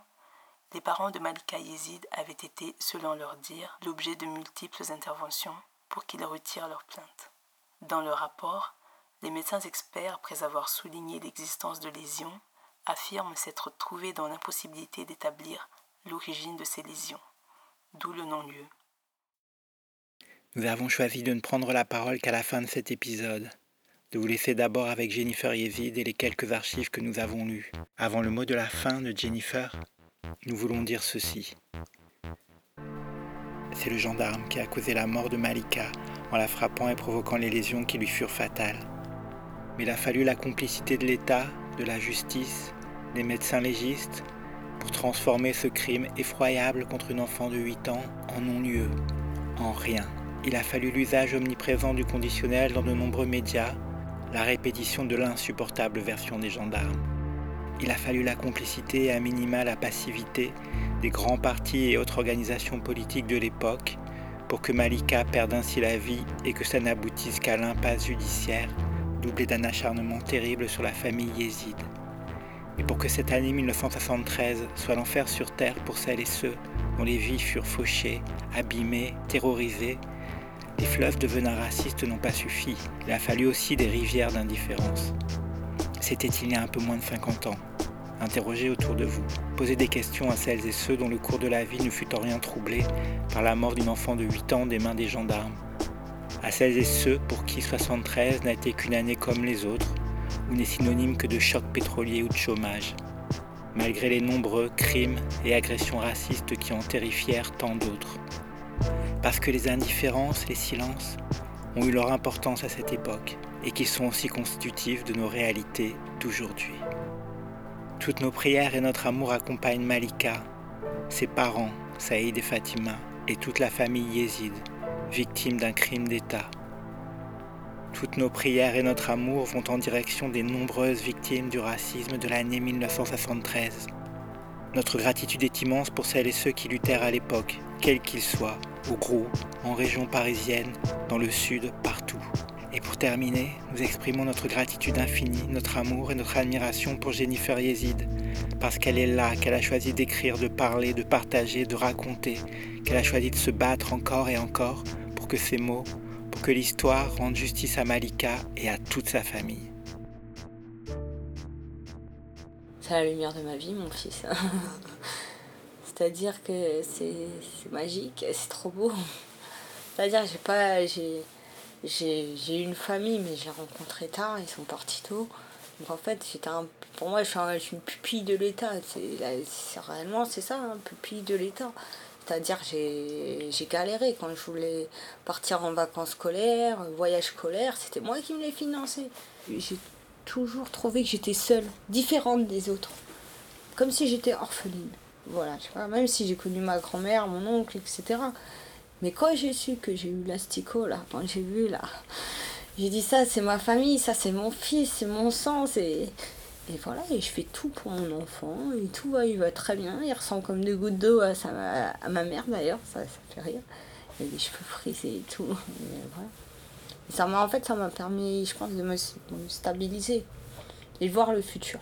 les parents de Malika Yezid avaient été, selon leur dire, l'objet de multiples interventions pour qu'ils retirent leur plainte. Dans leur rapport, les médecins experts, après avoir souligné l'existence de lésions, affirment s'être trouvés dans l'impossibilité d'établir l'origine de ces lésions d'où le non-lieu. Nous avons choisi de ne prendre la parole qu'à la fin de cet épisode, de vous laisser d'abord avec Jennifer Yezid et les quelques archives que nous avons lues. Avant le mot de la fin de Jennifer, nous voulons dire ceci. C'est le gendarme qui a causé la mort de Malika en la frappant et provoquant les lésions qui lui furent fatales. Mais il a fallu la complicité de l'État, de la justice, des médecins légistes, pour transformer ce crime effroyable contre une enfant de 8 ans en non-lieu, en rien. Il a fallu l'usage omniprésent du conditionnel dans de nombreux médias, la répétition de l'insupportable version des gendarmes. Il a fallu la complicité et à minima la passivité des grands partis et autres organisations politiques de l'époque pour que Malika perde ainsi la vie et que ça n'aboutisse qu'à l'impasse judiciaire, doublée d'un acharnement terrible sur la famille yézide et pour que cette année 1973 soit l'enfer sur terre pour celles et ceux dont les vies furent fauchées, abîmées, terrorisées, les fleuves devenant racistes n'ont pas suffi. Il a fallu aussi des rivières d'indifférence. C'était il y a un peu moins de 50 ans. Interrogez autour de vous. Posez des questions à celles et ceux dont le cours de la vie ne fut en rien troublé par la mort d'une enfant de 8 ans des mains des gendarmes. À celles et ceux pour qui 73 n'a été qu'une année comme les autres, ou n'est synonyme que de choc pétrolier ou de chômage, malgré les nombreux crimes et agressions racistes qui en terrifièrent tant d'autres. Parce que les indifférences, les silences ont eu leur importance à cette époque et qui sont aussi constitutifs de nos réalités d'aujourd'hui. Toutes nos prières et notre amour accompagnent Malika, ses parents, Saïd et Fatima, et toute la famille yézide, victime d'un crime d'État toutes nos prières et notre amour vont en direction des nombreuses victimes du racisme de l'année 1973. Notre gratitude est immense pour celles et ceux qui luttèrent à l'époque, quels qu'ils soient, au gros, en région parisienne, dans le sud, partout. Et pour terminer, nous exprimons notre gratitude infinie, notre amour et notre admiration pour Jennifer Yezid, parce qu'elle est là, qu'elle a choisi d'écrire, de parler, de partager, de raconter, qu'elle a choisi de se battre encore et encore pour que ces mots, que l'histoire rende justice à Malika et à toute sa famille. C'est la lumière de ma vie, mon fils. C'est-à-dire que c'est magique, c'est trop beau. C'est-à-dire j'ai pas j'ai j'ai une famille mais j'ai rencontré tard, ils sont partis tôt. Donc en fait, c'était un pour moi je suis, une pupille de l'État, c'est réellement c'est ça, un pupille de l'État. C'est-à-dire j'ai galéré quand je voulais partir en vacances scolaires, voyage scolaire, c'était moi qui me les finançais. J'ai toujours trouvé que j'étais seule, différente des autres. Comme si j'étais orpheline. Voilà, tu vois, même si j'ai connu ma grand-mère, mon oncle, etc. Mais quand j'ai su que j'ai eu l'asticot, là, quand j'ai vu, là, j'ai dit ça, c'est ma famille, ça, c'est mon fils, c'est mon sang, c'est et voilà, et je fais tout pour mon enfant, et tout va, il va très bien, il ressemble comme deux gouttes d'eau à, à ma mère d'ailleurs, ça, ça fait rire. Il a des cheveux frisés et tout. Et ça m'a, en fait, ça m'a permis, je pense, de me, de me stabiliser et voir le futur.